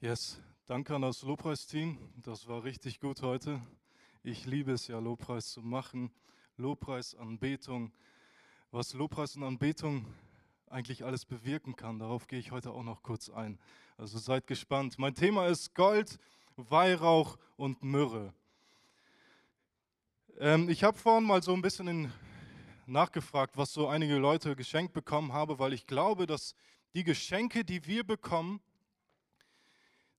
Yes, danke an das Lobpreisteam. Das war richtig gut heute. Ich liebe es ja, Lobpreis zu machen. Lobpreis, Anbetung. Was Lobpreis und Anbetung eigentlich alles bewirken kann, darauf gehe ich heute auch noch kurz ein. Also seid gespannt. Mein Thema ist Gold, Weihrauch und Myrrhe. Ähm, ich habe vorhin mal so ein bisschen nachgefragt, was so einige Leute geschenkt bekommen haben, weil ich glaube, dass die Geschenke, die wir bekommen,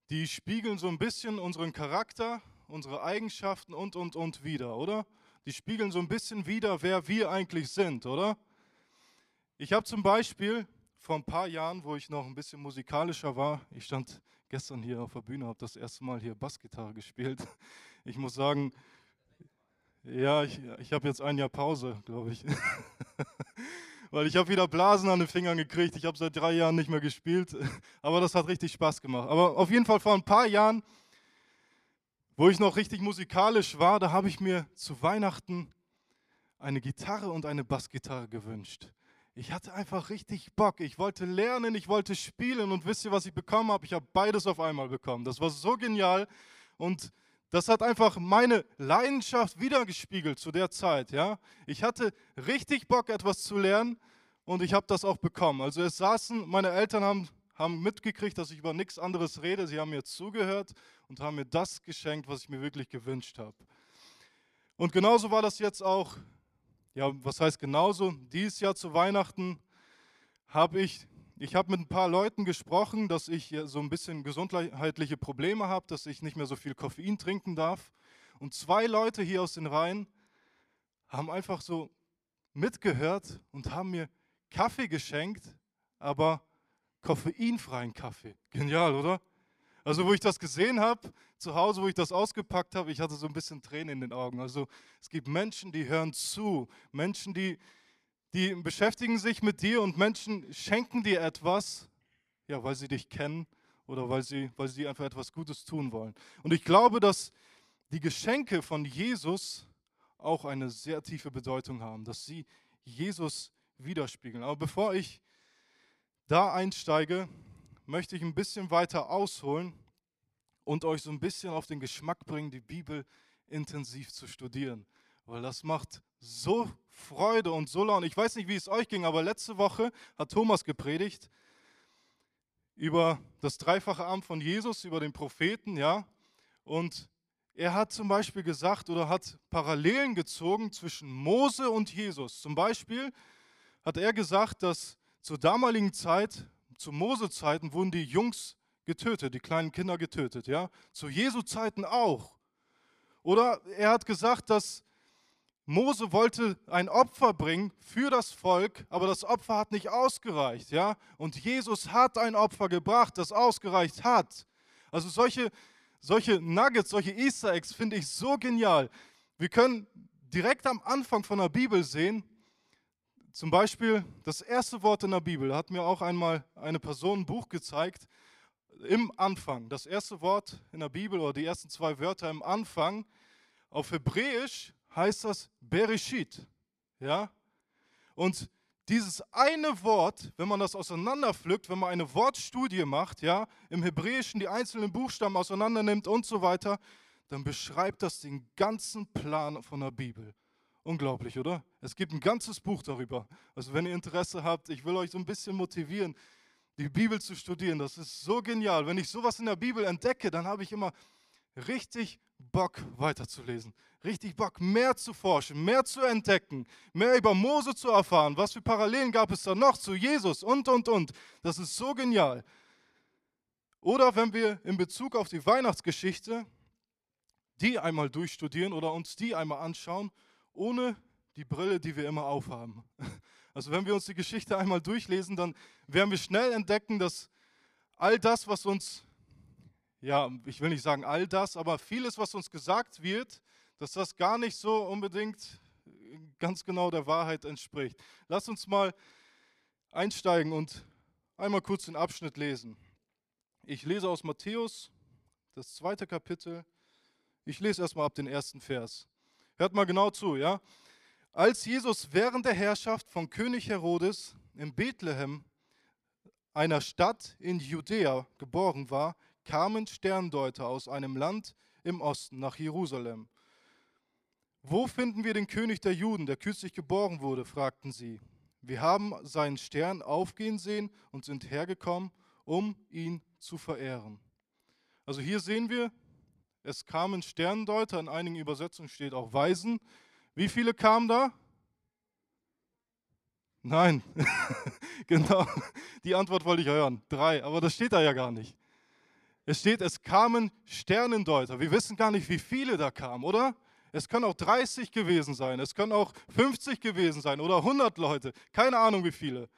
die spiegeln so ein bisschen unseren Charakter, unsere Eigenschaften und, und, und wieder, oder? Die spiegeln so ein bisschen wieder, wer wir eigentlich sind, oder? Ich habe zum Beispiel vor ein paar Jahren, wo ich noch ein bisschen musikalischer war, ich stand gestern hier auf der Bühne, habe das erste Mal hier Bassgitarre gespielt. Ich muss sagen, ja, ich, ich habe jetzt ein Jahr Pause, glaube ich. weil ich habe wieder Blasen an den Fingern gekriegt. Ich habe seit drei Jahren nicht mehr gespielt, aber das hat richtig Spaß gemacht. Aber auf jeden Fall vor ein paar Jahren, wo ich noch richtig musikalisch war, da habe ich mir zu Weihnachten eine Gitarre und eine Bassgitarre gewünscht. Ich hatte einfach richtig Bock. Ich wollte lernen, ich wollte spielen und wisst ihr, was ich bekommen habe? Ich habe beides auf einmal bekommen. Das war so genial und das hat einfach meine Leidenschaft wiedergespiegelt zu der Zeit. Ja? Ich hatte richtig Bock, etwas zu lernen und ich habe das auch bekommen. Also es saßen, meine Eltern haben, haben mitgekriegt, dass ich über nichts anderes rede. Sie haben mir zugehört und haben mir das geschenkt, was ich mir wirklich gewünscht habe. Und genauso war das jetzt auch, ja, was heißt genauso? Dieses Jahr zu Weihnachten habe ich ich habe mit ein paar Leuten gesprochen, dass ich so ein bisschen gesundheitliche Probleme habe, dass ich nicht mehr so viel Koffein trinken darf. Und zwei Leute hier aus den Reihen haben einfach so mitgehört und haben mir Kaffee geschenkt, aber koffeinfreien Kaffee. Genial, oder? Also wo ich das gesehen habe, zu Hause, wo ich das ausgepackt habe, ich hatte so ein bisschen Tränen in den Augen. Also es gibt Menschen, die hören zu, Menschen, die, die beschäftigen sich mit dir und Menschen schenken dir etwas, ja, weil sie dich kennen oder weil sie, weil sie einfach etwas Gutes tun wollen. Und ich glaube, dass die Geschenke von Jesus auch eine sehr tiefe Bedeutung haben, dass sie Jesus widerspiegeln. Aber bevor ich da einsteige, möchte ich ein bisschen weiter ausholen und euch so ein bisschen auf den Geschmack bringen, die Bibel intensiv zu studieren weil das macht so Freude und so Laune. Ich weiß nicht, wie es euch ging, aber letzte Woche hat Thomas gepredigt über das dreifache Amt von Jesus, über den Propheten, ja. Und er hat zum Beispiel gesagt oder hat Parallelen gezogen zwischen Mose und Jesus. Zum Beispiel hat er gesagt, dass zur damaligen Zeit, zu Mose-Zeiten, wurden die Jungs getötet, die kleinen Kinder getötet, ja. Zu Jesu-Zeiten auch. Oder er hat gesagt, dass Mose wollte ein Opfer bringen für das Volk, aber das Opfer hat nicht ausgereicht, ja? Und Jesus hat ein Opfer gebracht, das ausgereicht hat. Also solche, solche Nuggets, solche Easter Eggs finde ich so genial. Wir können direkt am Anfang von der Bibel sehen, zum Beispiel das erste Wort in der Bibel, hat mir auch einmal eine Person ein Buch gezeigt, im Anfang, das erste Wort in der Bibel oder die ersten zwei Wörter im Anfang, auf Hebräisch heißt das Bereshit. Ja? Und dieses eine Wort, wenn man das auseinanderpflückt, wenn man eine Wortstudie macht, ja, im Hebräischen die einzelnen Buchstaben auseinandernimmt und so weiter, dann beschreibt das den ganzen Plan von der Bibel. Unglaublich, oder? Es gibt ein ganzes Buch darüber. Also wenn ihr Interesse habt, ich will euch so ein bisschen motivieren, die Bibel zu studieren. Das ist so genial. Wenn ich sowas in der Bibel entdecke, dann habe ich immer richtig Bock weiterzulesen. Richtig Bock, mehr zu forschen, mehr zu entdecken, mehr über Mose zu erfahren. Was für Parallelen gab es da noch zu Jesus und, und, und. Das ist so genial. Oder wenn wir in Bezug auf die Weihnachtsgeschichte die einmal durchstudieren oder uns die einmal anschauen, ohne die Brille, die wir immer aufhaben. Also wenn wir uns die Geschichte einmal durchlesen, dann werden wir schnell entdecken, dass all das, was uns ja, ich will nicht sagen all das, aber vieles, was uns gesagt wird, dass das gar nicht so unbedingt ganz genau der Wahrheit entspricht. Lass uns mal einsteigen und einmal kurz den Abschnitt lesen. Ich lese aus Matthäus, das zweite Kapitel. Ich lese erstmal ab den ersten Vers. Hört mal genau zu, ja? Als Jesus während der Herrschaft von König Herodes in Bethlehem, einer Stadt in Judäa, geboren war, kamen Sterndeuter aus einem Land im Osten nach Jerusalem. Wo finden wir den König der Juden, der kürzlich geboren wurde? fragten sie. Wir haben seinen Stern aufgehen sehen und sind hergekommen, um ihn zu verehren. Also hier sehen wir, es kamen Sterndeuter, in einigen Übersetzungen steht auch Weisen. Wie viele kamen da? Nein, genau, die Antwort wollte ich hören. Drei, aber das steht da ja gar nicht. Es steht, es kamen Sternendeuter. Wir wissen gar nicht, wie viele da kamen, oder? Es können auch 30 gewesen sein, es können auch 50 gewesen sein oder 100 Leute, keine Ahnung wie viele.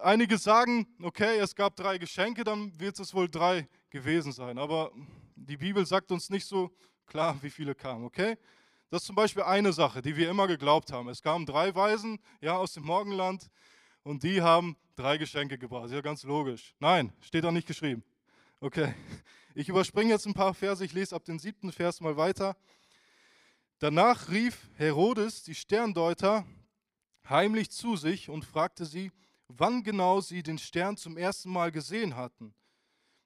Einige sagen, okay, es gab drei Geschenke, dann wird es wohl drei gewesen sein. Aber die Bibel sagt uns nicht so klar, wie viele kamen, okay? Das ist zum Beispiel eine Sache, die wir immer geglaubt haben. Es kamen drei Weisen ja, aus dem Morgenland und die haben drei Geschenke gebracht. Ja ganz logisch. Nein, steht da nicht geschrieben. Okay, ich überspringe jetzt ein paar Verse, ich lese ab dem siebten Vers mal weiter. Danach rief Herodes die Sterndeuter heimlich zu sich und fragte sie, wann genau sie den Stern zum ersten Mal gesehen hatten.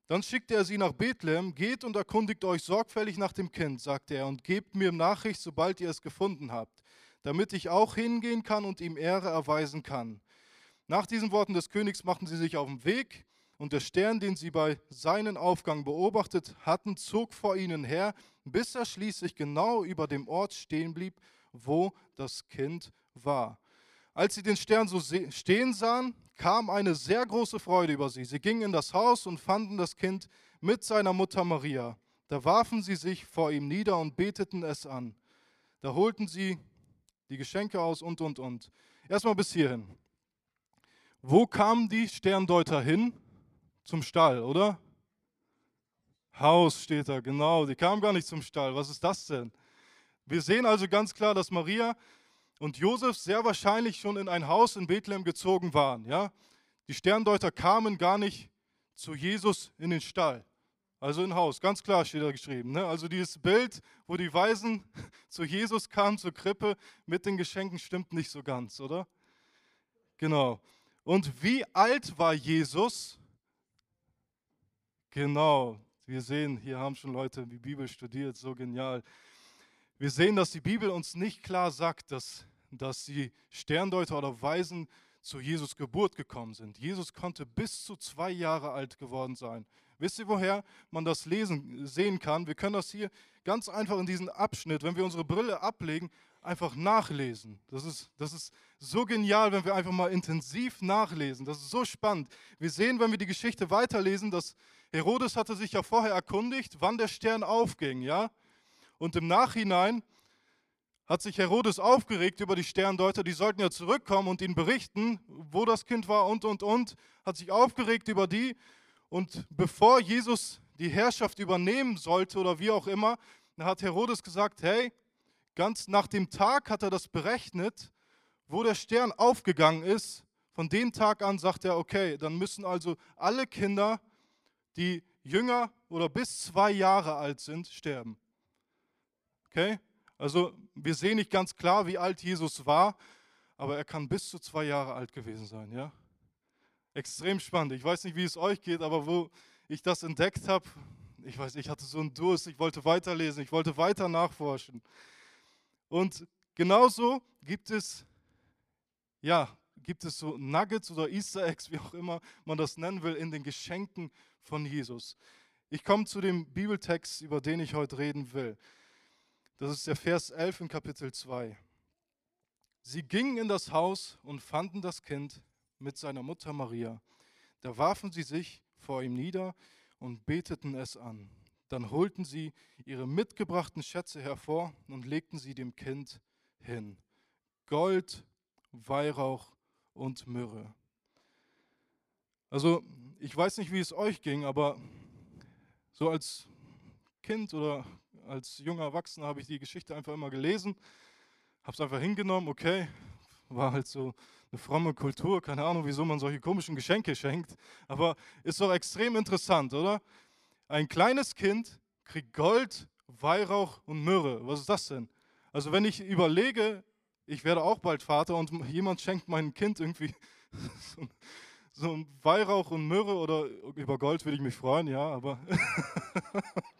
Dann schickte er sie nach Bethlehem, geht und erkundigt euch sorgfältig nach dem Kind, sagte er, und gebt mir Nachricht, sobald ihr es gefunden habt, damit ich auch hingehen kann und ihm Ehre erweisen kann. Nach diesen Worten des Königs machten sie sich auf den Weg, und der Stern, den sie bei seinem Aufgang beobachtet hatten, zog vor ihnen her, bis er schließlich genau über dem Ort stehen blieb, wo das Kind war. Als sie den Stern so stehen sahen, kam eine sehr große Freude über sie. Sie gingen in das Haus und fanden das Kind mit seiner Mutter Maria. Da warfen sie sich vor ihm nieder und beteten es an. Da holten sie die Geschenke aus und, und, und. Erstmal bis hierhin. Wo kamen die Sterndeuter hin? Zum Stall, oder? Haus steht da, genau. Die kamen gar nicht zum Stall. Was ist das denn? Wir sehen also ganz klar, dass Maria und Josef sehr wahrscheinlich schon in ein Haus in Bethlehem gezogen waren. Ja? Die Sterndeuter kamen gar nicht zu Jesus in den Stall, also in Haus. Ganz klar steht da geschrieben. Ne? Also dieses Bild, wo die Weisen zu Jesus kamen, zur Krippe mit den Geschenken, stimmt nicht so ganz, oder? Genau. Und wie alt war Jesus? Genau. Wir sehen, hier haben schon Leute die Bibel studiert, so genial. Wir sehen, dass die Bibel uns nicht klar sagt, dass dass die Sterndeuter oder Weisen zu Jesus Geburt gekommen sind. Jesus konnte bis zu zwei Jahre alt geworden sein. Wisst ihr, woher man das lesen, sehen kann? Wir können das hier ganz einfach in diesem Abschnitt, wenn wir unsere Brille ablegen, einfach nachlesen. Das ist, das ist so genial, wenn wir einfach mal intensiv nachlesen. Das ist so spannend. Wir sehen, wenn wir die Geschichte weiterlesen, dass Herodes hatte sich ja vorher erkundigt, wann der Stern aufging, ja? Und im Nachhinein hat sich Herodes aufgeregt über die Sterndeuter, die sollten ja zurückkommen und ihnen berichten, wo das Kind war und, und, und, hat sich aufgeregt über die. Und bevor Jesus die Herrschaft übernehmen sollte oder wie auch immer, hat Herodes gesagt, hey, ganz nach dem Tag hat er das berechnet, wo der Stern aufgegangen ist. Von dem Tag an sagt er, okay, dann müssen also alle Kinder, die jünger oder bis zwei Jahre alt sind, sterben. Okay? Also wir sehen nicht ganz klar, wie alt Jesus war, aber er kann bis zu zwei Jahre alt gewesen sein. Ja? Extrem spannend. Ich weiß nicht, wie es euch geht, aber wo ich das entdeckt habe, ich weiß, ich hatte so einen Durst, ich wollte weiterlesen, ich wollte weiter nachforschen. Und genauso gibt es, ja, gibt es so Nuggets oder Easter Eggs, wie auch immer man das nennen will, in den Geschenken von Jesus. Ich komme zu dem Bibeltext, über den ich heute reden will. Das ist der Vers 11 in Kapitel 2. Sie gingen in das Haus und fanden das Kind mit seiner Mutter Maria. Da warfen sie sich vor ihm nieder und beteten es an. Dann holten sie ihre mitgebrachten Schätze hervor und legten sie dem Kind hin. Gold, Weihrauch und Myrrhe. Also, ich weiß nicht, wie es euch ging, aber so als Kind oder als junger Erwachsener habe ich die Geschichte einfach immer gelesen, habe es einfach hingenommen, okay, war halt so eine fromme Kultur, keine Ahnung, wieso man solche komischen Geschenke schenkt, aber ist doch extrem interessant, oder? Ein kleines Kind kriegt Gold, Weihrauch und Myrrhe. Was ist das denn? Also wenn ich überlege, ich werde auch bald Vater und jemand schenkt meinem Kind irgendwie so, so ein Weihrauch und Myrrhe oder über Gold würde ich mich freuen, ja, aber.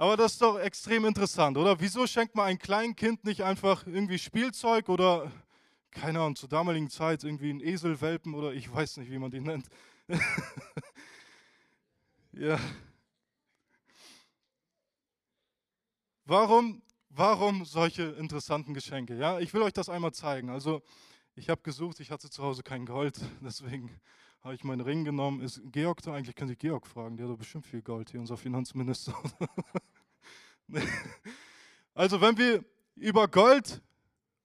aber das ist doch extrem interessant, oder? Wieso schenkt man einem kleinen Kind nicht einfach irgendwie Spielzeug oder, keine Ahnung, zur damaligen Zeit irgendwie einen Eselwelpen oder ich weiß nicht, wie man die nennt. ja. Warum, warum solche interessanten Geschenke? Ja, ich will euch das einmal zeigen. Also, ich habe gesucht, ich hatte zu Hause kein Gold, deswegen habe ich meinen Ring genommen. Ist Georg da? Eigentlich könnt ihr Georg fragen, der hat doch bestimmt viel Gold hier, unser Finanzminister. also wenn wir über Gold,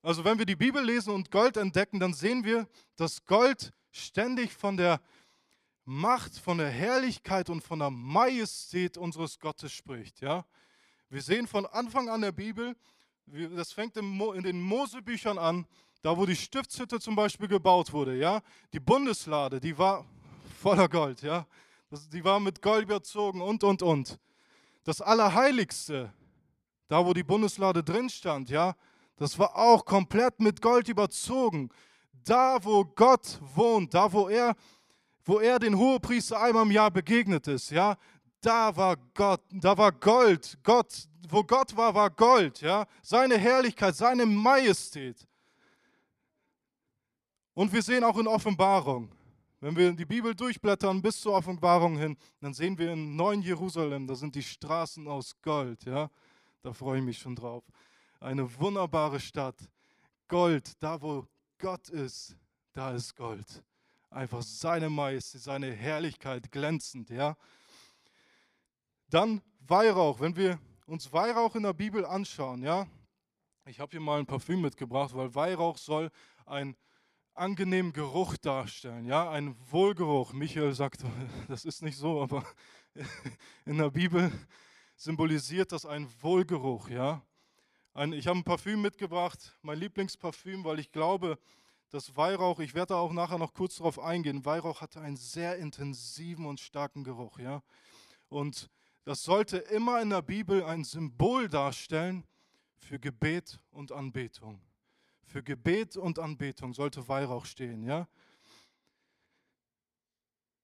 also wenn wir die Bibel lesen und Gold entdecken, dann sehen wir, dass Gold ständig von der Macht, von der Herrlichkeit und von der Majestät unseres Gottes spricht. Ja? Wir sehen von Anfang an der Bibel, das fängt in den Mosebüchern an, da wo die Stiftshütte zum Beispiel gebaut wurde, ja, die Bundeslade, die war voller Gold, ja, die war mit Gold überzogen und, und, und. Das Allerheiligste, da wo die Bundeslade drin stand, ja, das war auch komplett mit Gold überzogen. Da, wo Gott wohnt, da, wo er, wo er den Hohepriester einmal im Jahr begegnet ist, ja, da war Gott, da war Gold. Gott, wo Gott war, war Gold, ja, seine Herrlichkeit, seine Majestät. Und wir sehen auch in Offenbarung, wenn wir die Bibel durchblättern bis zur Offenbarung hin, dann sehen wir in Neuen Jerusalem, da sind die Straßen aus Gold, ja. Da freue ich mich schon drauf. Eine wunderbare Stadt. Gold, da wo Gott ist, da ist Gold. Einfach seine Majestät, seine Herrlichkeit glänzend, ja. Dann Weihrauch, wenn wir uns Weihrauch in der Bibel anschauen, ja. Ich habe hier mal ein Parfüm mitgebracht, weil Weihrauch soll ein angenehmen Geruch darstellen, ja, ein Wohlgeruch. Michael sagt, das ist nicht so, aber in der Bibel symbolisiert das ein Wohlgeruch, ja. Ein, ich habe ein Parfüm mitgebracht, mein Lieblingsparfüm, weil ich glaube, dass Weihrauch, ich werde da auch nachher noch kurz darauf eingehen, Weihrauch hatte einen sehr intensiven und starken Geruch, ja. Und das sollte immer in der Bibel ein Symbol darstellen für Gebet und Anbetung. Für Gebet und Anbetung sollte Weihrauch stehen, ja?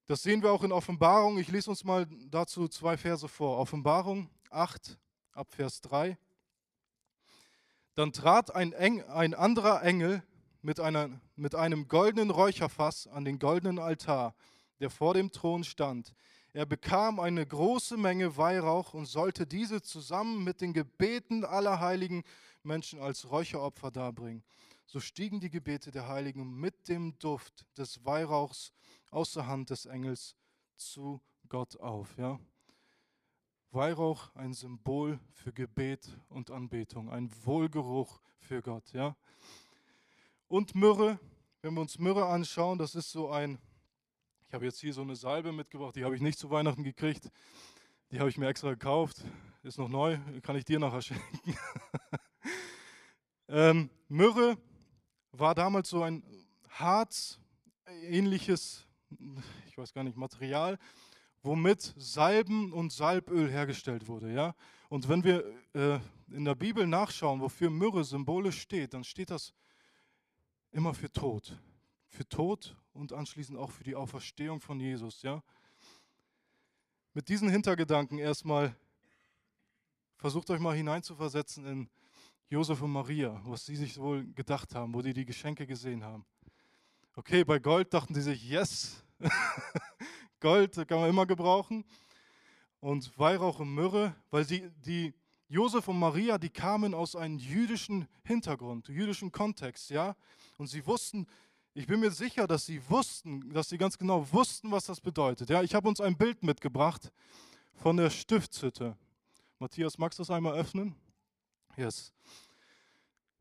Das sehen wir auch in Offenbarung. Ich lese uns mal dazu zwei Verse vor. Offenbarung 8 ab Vers 3. Dann trat ein, Eng, ein anderer Engel mit, einer, mit einem goldenen Räucherfass an den goldenen Altar, der vor dem Thron stand. Er bekam eine große Menge Weihrauch und sollte diese zusammen mit den Gebeten aller Heiligen Menschen als Räucheropfer darbringen. So stiegen die Gebete der Heiligen mit dem Duft des Weihrauchs aus der Hand des Engels zu Gott auf. Ja? Weihrauch ein Symbol für Gebet und Anbetung, ein Wohlgeruch für Gott. Ja? Und Myrrhe, wenn wir uns Myrrhe anschauen, das ist so ein, ich habe jetzt hier so eine Salbe mitgebracht, die habe ich nicht zu Weihnachten gekriegt, die habe ich mir extra gekauft, ist noch neu, kann ich dir nachher schenken. Ähm, Myrrhe war damals so ein harzähnliches, ich weiß gar nicht, Material, womit Salben und Salböl hergestellt wurde. Ja? Und wenn wir äh, in der Bibel nachschauen, wofür Myrrhe symbolisch steht, dann steht das immer für Tod. Für Tod und anschließend auch für die Auferstehung von Jesus. Ja? Mit diesen Hintergedanken erstmal versucht euch mal hineinzuversetzen in Josef und Maria, was sie sich wohl gedacht haben, wo die die Geschenke gesehen haben. Okay, bei Gold dachten sie sich, yes, Gold kann man immer gebrauchen. Und Weihrauch und Myrrhe, weil sie, die Josef und Maria, die kamen aus einem jüdischen Hintergrund, jüdischen Kontext, ja. Und sie wussten, ich bin mir sicher, dass sie wussten, dass sie ganz genau wussten, was das bedeutet. Ja, ich habe uns ein Bild mitgebracht von der Stiftshütte. Matthias, magst du das einmal öffnen? Yes.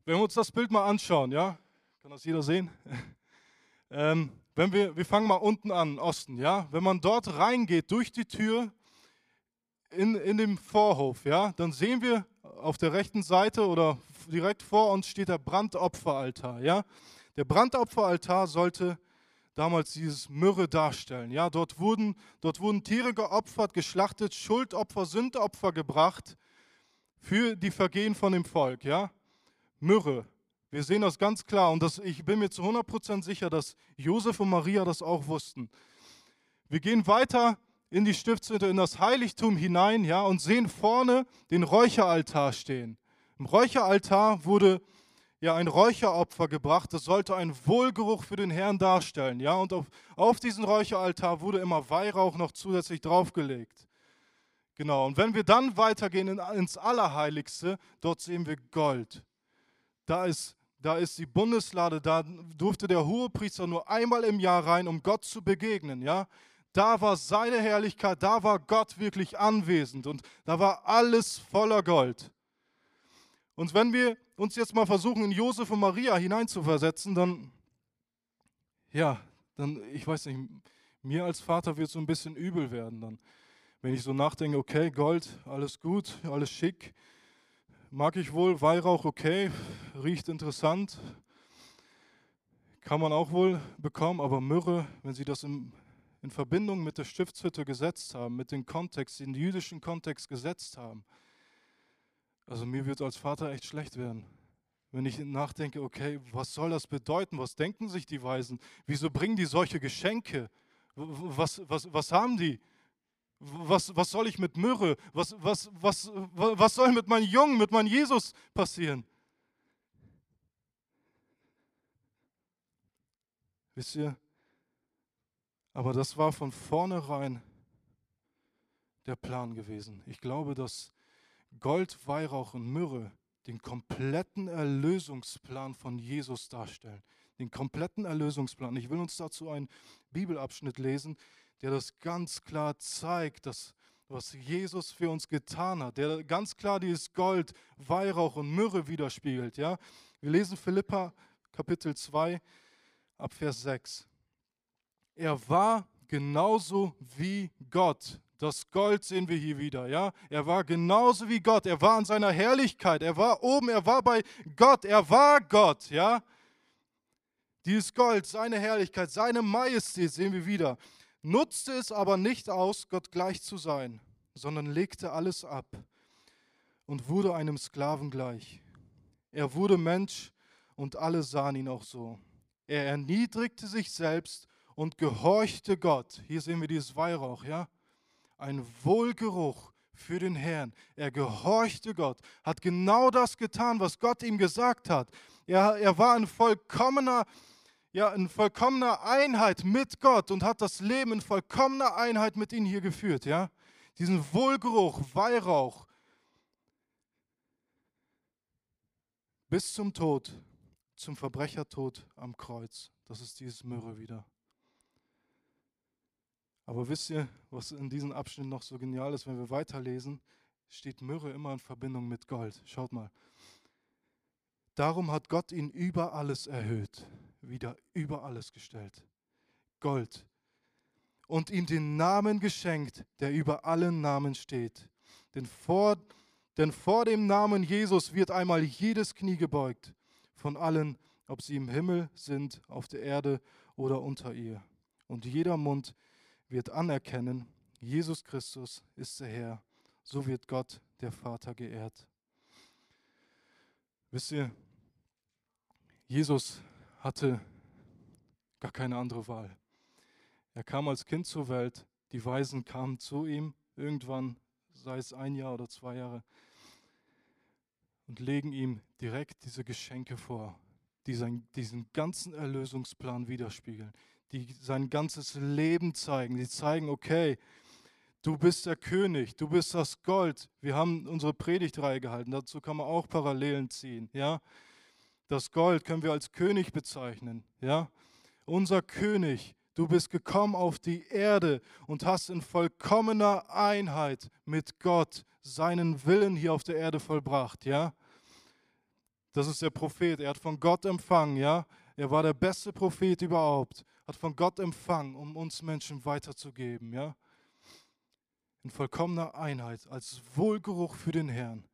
Wenn wir uns das Bild mal anschauen, ja, kann das jeder sehen? ähm, wenn wir, wir fangen mal unten an, Osten, ja, wenn man dort reingeht durch die Tür in, in dem Vorhof, ja, dann sehen wir auf der rechten Seite oder direkt vor uns steht der Brandopferaltar, ja. Der Brandopferaltar sollte damals dieses Myrrhe darstellen. Ja, dort wurden, dort wurden Tiere geopfert, geschlachtet, Schuldopfer, Sündopfer gebracht für die Vergehen von dem Volk, ja? Myrrhe, Wir sehen das ganz klar und das, ich bin mir zu 100% sicher, dass Josef und Maria das auch wussten. Wir gehen weiter in die Stiftshütte, in das Heiligtum hinein, ja, und sehen vorne den Räucheraltar stehen. Im Räucheraltar wurde ja ein Räucheropfer gebracht. Das sollte einen Wohlgeruch für den Herrn darstellen, ja. Und auf, auf diesen Räucheraltar wurde immer Weihrauch noch zusätzlich draufgelegt. Genau. Und wenn wir dann weitergehen in, ins Allerheiligste, dort sehen wir Gold. Da ist da ist die Bundeslade, da durfte der Hohepriester nur einmal im Jahr rein, um Gott zu begegnen, ja. Da war seine Herrlichkeit, da war Gott wirklich anwesend und da war alles voller Gold. Und wenn wir uns jetzt mal versuchen, in Josef und Maria hineinzuversetzen, dann, ja, dann, ich weiß nicht, mir als Vater wird so ein bisschen übel werden dann. Wenn ich so nachdenke, okay, Gold, alles gut, alles schick, mag ich wohl, Weihrauch, okay, riecht interessant, kann man auch wohl bekommen, aber Myrrhe, wenn Sie das im in Verbindung mit der Stiftshütte gesetzt haben, mit dem Kontext, den jüdischen Kontext gesetzt haben. Also mir wird als Vater echt schlecht werden, wenn ich nachdenke, okay, was soll das bedeuten? Was denken sich die Weisen? Wieso bringen die solche Geschenke? Was, was, was haben die? Was, was soll ich mit Myrrhe? Was, was, was, was soll mit meinem Jungen, mit meinem Jesus passieren? Wisst ihr, aber das war von vornherein der Plan gewesen. Ich glaube, dass Gold, Weihrauch und Myrrhe den kompletten Erlösungsplan von Jesus darstellen. Den kompletten Erlösungsplan. Ich will uns dazu einen Bibelabschnitt lesen, der das ganz klar zeigt, dass was Jesus für uns getan hat, der ganz klar dieses Gold, Weihrauch und Myrrhe widerspiegelt. Ja? Wir lesen Philippa Kapitel 2 ab Vers 6. Er war genauso wie Gott. Das Gold sehen wir hier wieder, ja? Er war genauso wie Gott. Er war in seiner Herrlichkeit. Er war oben, er war bei Gott. Er war Gott, ja? Dieses Gold, seine Herrlichkeit, seine Majestät sehen wir wieder. Nutzte es aber nicht aus, Gott gleich zu sein, sondern legte alles ab und wurde einem Sklaven gleich. Er wurde Mensch und alle sahen ihn auch so. Er erniedrigte sich selbst und gehorchte Gott. Hier sehen wir dieses Weihrauch, ja? Ein Wohlgeruch für den Herrn. Er gehorchte Gott, hat genau das getan, was Gott ihm gesagt hat. Er, er war in vollkommener, ja, in vollkommener Einheit mit Gott und hat das Leben in vollkommener Einheit mit ihm hier geführt, ja? Diesen Wohlgeruch, Weihrauch, bis zum Tod, zum Verbrechertod am Kreuz. Das ist dieses Myrrhe wieder. Aber wisst ihr, was in diesem Abschnitt noch so genial ist, wenn wir weiterlesen, steht Myrrhe immer in Verbindung mit Gold. Schaut mal. Darum hat Gott ihn über alles erhöht, wieder über alles gestellt. Gold. Und ihm den Namen geschenkt, der über allen Namen steht. Denn vor, denn vor dem Namen Jesus wird einmal jedes Knie gebeugt, von allen, ob sie im Himmel sind, auf der Erde oder unter ihr. Und jeder Mund wird anerkennen, Jesus Christus ist der Herr. So wird Gott, der Vater, geehrt. Wisst ihr, Jesus hatte gar keine andere Wahl. Er kam als Kind zur Welt, die Weisen kamen zu ihm, irgendwann, sei es ein Jahr oder zwei Jahre, und legen ihm direkt diese Geschenke vor, die seinen, diesen ganzen Erlösungsplan widerspiegeln die sein ganzes Leben zeigen. Die zeigen, okay, du bist der König, du bist das Gold. Wir haben unsere Predigtreihe gehalten, dazu kann man auch Parallelen ziehen. Ja? Das Gold können wir als König bezeichnen. Ja? Unser König, du bist gekommen auf die Erde und hast in vollkommener Einheit mit Gott seinen Willen hier auf der Erde vollbracht. Ja? Das ist der Prophet, er hat von Gott empfangen, ja? Er war der beste Prophet überhaupt hat von Gott empfangen, um uns Menschen weiterzugeben, ja? In vollkommener Einheit, als Wohlgeruch für den Herrn.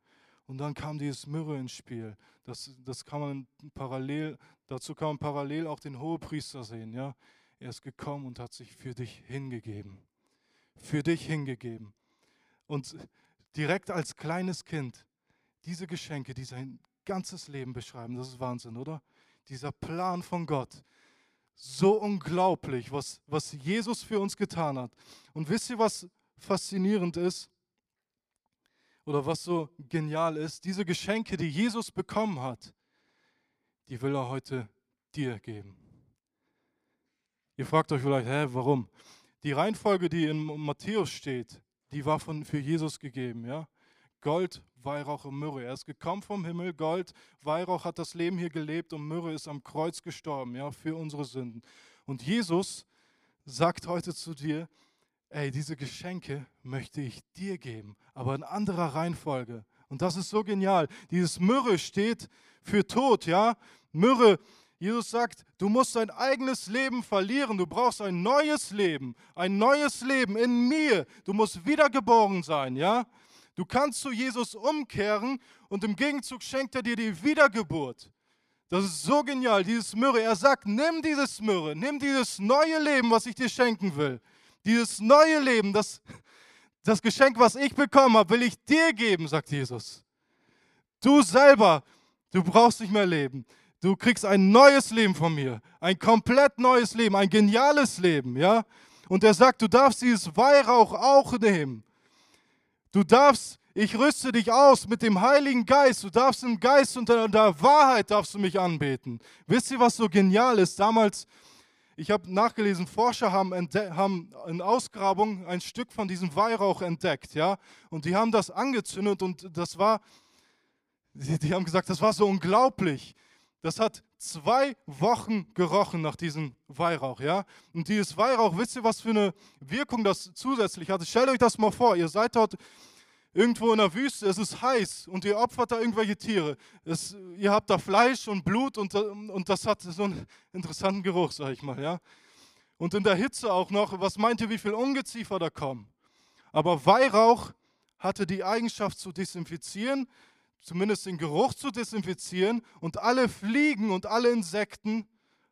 Und dann kam dieses Myrrhe ins Spiel. Das, das kann man parallel, dazu kann man parallel auch den Hohepriester sehen, ja? Er ist gekommen und hat sich für dich hingegeben. Für dich hingegeben. Und direkt als kleines Kind diese Geschenke, diese ganzes Leben beschreiben. Das ist Wahnsinn, oder? Dieser Plan von Gott. So unglaublich, was, was Jesus für uns getan hat. Und wisst ihr, was faszinierend ist? Oder was so genial ist? Diese Geschenke, die Jesus bekommen hat, die will er heute dir geben. Ihr fragt euch vielleicht, hä, warum? Die Reihenfolge, die in Matthäus steht, die war von, für Jesus gegeben. Ja? Gold, Weihrauch und Myrrhe. Er ist gekommen vom Himmel. Gold, Weihrauch hat das Leben hier gelebt und Myrrhe ist am Kreuz gestorben, ja, für unsere Sünden. Und Jesus sagt heute zu dir, ey, diese Geschenke möchte ich dir geben, aber in anderer Reihenfolge. Und das ist so genial. Dieses Myrrhe steht für Tod, ja. Myrrhe Jesus sagt, du musst dein eigenes Leben verlieren. Du brauchst ein neues Leben, ein neues Leben in mir. Du musst wiedergeboren sein, ja? Du kannst zu Jesus umkehren und im Gegenzug schenkt er dir die Wiedergeburt. Das ist so genial, dieses Myrrhe. Er sagt, nimm dieses Myrrhe, nimm dieses neue Leben, was ich dir schenken will. Dieses neue Leben, das, das Geschenk, was ich bekommen habe, will ich dir geben, sagt Jesus. Du selber, du brauchst nicht mehr leben. Du kriegst ein neues Leben von mir, ein komplett neues Leben, ein geniales Leben, ja? Und er sagt, du darfst dieses Weihrauch auch nehmen. Du darfst, ich rüste dich aus mit dem Heiligen Geist. Du darfst im Geist und in der Wahrheit darfst du mich anbeten. Wisst ihr, was so genial ist? Damals, ich habe nachgelesen, Forscher haben, haben in Ausgrabung ein Stück von diesem Weihrauch entdeckt, ja? Und die haben das angezündet und das war, die, die haben gesagt, das war so unglaublich. Das hat zwei Wochen gerochen nach diesem Weihrauch, ja. Und dieses Weihrauch, wisst ihr, was für eine Wirkung das zusätzlich hatte? Stellt euch das mal vor, ihr seid dort irgendwo in der Wüste, es ist heiß und ihr opfert da irgendwelche Tiere. Es, ihr habt da Fleisch und Blut und, und das hat so einen interessanten Geruch, sag ich mal, ja. Und in der Hitze auch noch, was meint ihr, wie viel Ungeziefer da kommen? Aber Weihrauch hatte die Eigenschaft zu desinfizieren, zumindest den Geruch zu desinfizieren und alle Fliegen und alle Insekten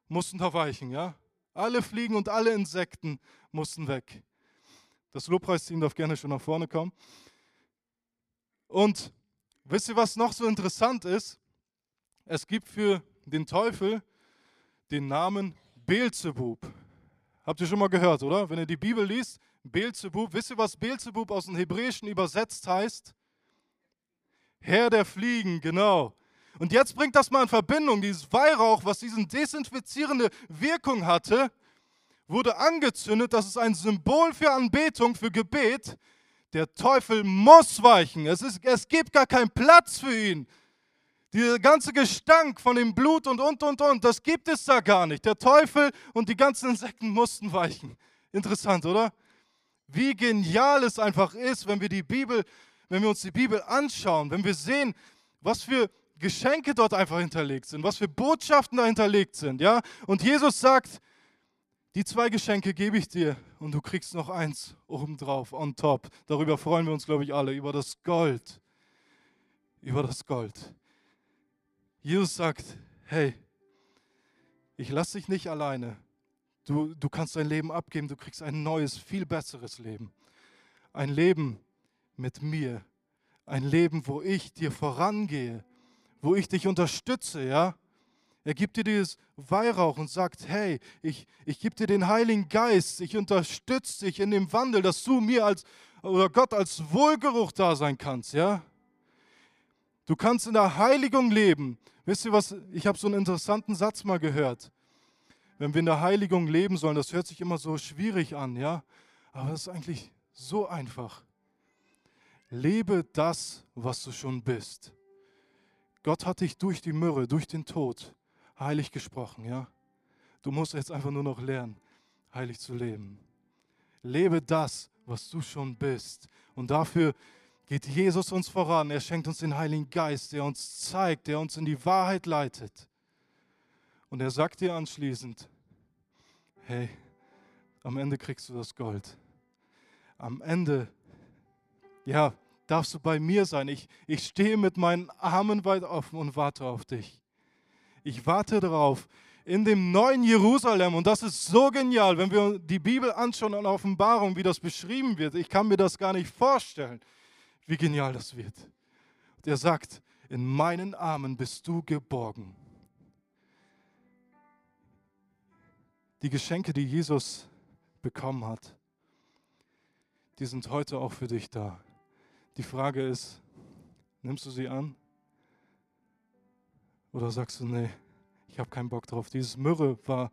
mussten da weichen, ja? Alle Fliegen und alle Insekten mussten weg. Das Lobpreisteam darf gerne schon nach vorne kommen. Und wisst ihr, was noch so interessant ist? Es gibt für den Teufel den Namen Beelzebub. Habt ihr schon mal gehört, oder? Wenn ihr die Bibel liest, Beelzebub, wisst ihr, was Beelzebub aus dem Hebräischen übersetzt heißt? Herr der Fliegen, genau. Und jetzt bringt das mal in Verbindung, dieses Weihrauch, was diese desinfizierende Wirkung hatte, wurde angezündet. Das ist ein Symbol für Anbetung, für Gebet. Der Teufel muss weichen. Es, ist, es gibt gar keinen Platz für ihn. Dieser ganze Gestank von dem Blut und, und, und, und, das gibt es da gar nicht. Der Teufel und die ganzen Insekten mussten weichen. Interessant, oder? Wie genial es einfach ist, wenn wir die Bibel wenn wir uns die Bibel anschauen, wenn wir sehen, was für Geschenke dort einfach hinterlegt sind, was für Botschaften da hinterlegt sind, ja? Und Jesus sagt, die zwei Geschenke gebe ich dir und du kriegst noch eins obendrauf, on top. Darüber freuen wir uns, glaube ich, alle, über das Gold. Über das Gold. Jesus sagt, hey, ich lasse dich nicht alleine. Du, du kannst dein Leben abgeben, du kriegst ein neues, viel besseres Leben. Ein Leben, mit mir. Ein Leben, wo ich dir vorangehe, wo ich dich unterstütze, ja? Er gibt dir dieses Weihrauch und sagt, hey, ich, ich gebe dir den Heiligen Geist, ich unterstütze dich in dem Wandel, dass du mir als, oder Gott als Wohlgeruch da sein kannst, ja? Du kannst in der Heiligung leben. Wisst ihr was, ich habe so einen interessanten Satz mal gehört. Wenn wir in der Heiligung leben sollen, das hört sich immer so schwierig an, ja? Aber das ist eigentlich so einfach. Lebe das, was du schon bist. Gott hat dich durch die Myrrhe, durch den Tod heilig gesprochen, ja? Du musst jetzt einfach nur noch lernen, heilig zu leben. Lebe das, was du schon bist. Und dafür geht Jesus uns voran. Er schenkt uns den Heiligen Geist, der uns zeigt, der uns in die Wahrheit leitet. Und er sagt dir anschließend, hey, am Ende kriegst du das Gold. Am Ende ja, darfst du bei mir sein. Ich, ich stehe mit meinen Armen weit offen und warte auf dich. Ich warte darauf in dem neuen Jerusalem. Und das ist so genial, wenn wir die Bibel anschauen und Offenbarung, wie das beschrieben wird. Ich kann mir das gar nicht vorstellen, wie genial das wird. Und er sagt, in meinen Armen bist du geborgen. Die Geschenke, die Jesus bekommen hat, die sind heute auch für dich da. Die Frage ist, nimmst du sie an? Oder sagst du, nee, ich habe keinen Bock drauf. Dieses Myrrhe war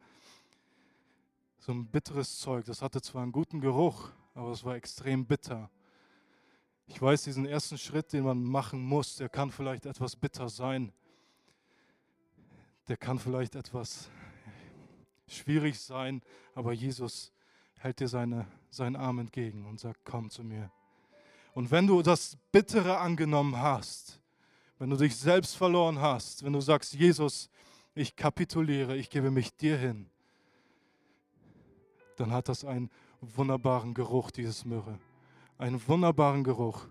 so ein bitteres Zeug. Das hatte zwar einen guten Geruch, aber es war extrem bitter. Ich weiß, diesen ersten Schritt, den man machen muss, der kann vielleicht etwas bitter sein. Der kann vielleicht etwas schwierig sein, aber Jesus hält dir seine, seinen Arm entgegen und sagt, komm zu mir. Und wenn du das Bittere angenommen hast, wenn du dich selbst verloren hast, wenn du sagst, Jesus, ich kapituliere, ich gebe mich dir hin, dann hat das einen wunderbaren Geruch, dieses Myrrhe. Einen wunderbaren Geruch,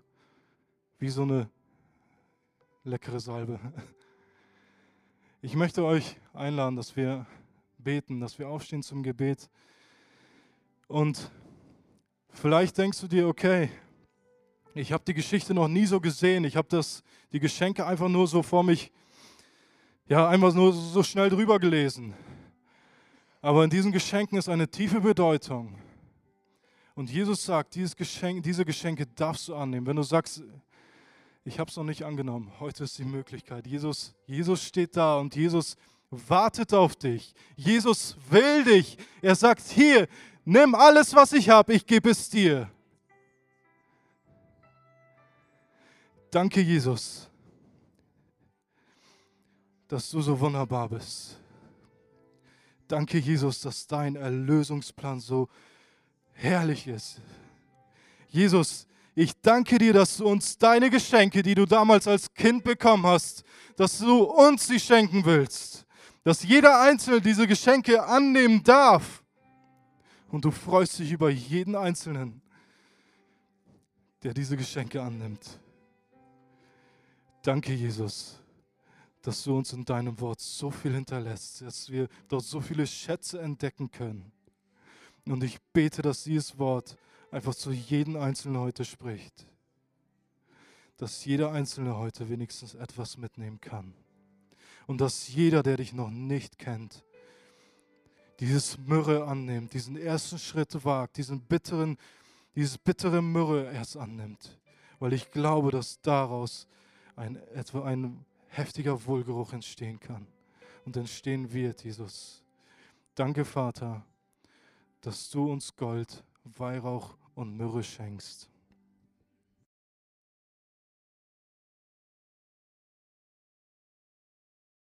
wie so eine leckere Salbe. Ich möchte euch einladen, dass wir beten, dass wir aufstehen zum Gebet. Und vielleicht denkst du dir, okay, ich habe die Geschichte noch nie so gesehen. Ich habe die Geschenke einfach nur so vor mich, ja, einfach nur so schnell drüber gelesen. Aber in diesen Geschenken ist eine tiefe Bedeutung. Und Jesus sagt, dieses Geschenk, diese Geschenke darfst du annehmen. Wenn du sagst, ich habe es noch nicht angenommen, heute ist die Möglichkeit. Jesus, Jesus steht da und Jesus wartet auf dich. Jesus will dich. Er sagt, hier, nimm alles, was ich habe, ich gebe es dir. Danke, Jesus, dass du so wunderbar bist. Danke, Jesus, dass dein Erlösungsplan so herrlich ist. Jesus, ich danke dir, dass du uns deine Geschenke, die du damals als Kind bekommen hast, dass du uns sie schenken willst. Dass jeder Einzelne diese Geschenke annehmen darf. Und du freust dich über jeden Einzelnen, der diese Geschenke annimmt. Danke, Jesus dass du uns in deinem Wort so viel hinterlässt, dass wir dort so viele Schätze entdecken können. Und ich bete, dass dieses Wort einfach zu jedem Einzelnen heute spricht. Dass jeder Einzelne heute wenigstens etwas mitnehmen kann. Und dass jeder, der dich noch nicht kennt, dieses Myrrhe annimmt, diesen ersten Schritt wagt, diesen bitteren, dieses bittere Myrrhe erst annimmt. Weil ich glaube, dass daraus ein, etwa ein heftiger Wohlgeruch entstehen kann und entstehen wird, Jesus. Danke, Vater, dass du uns Gold, Weihrauch und Myrrhe schenkst.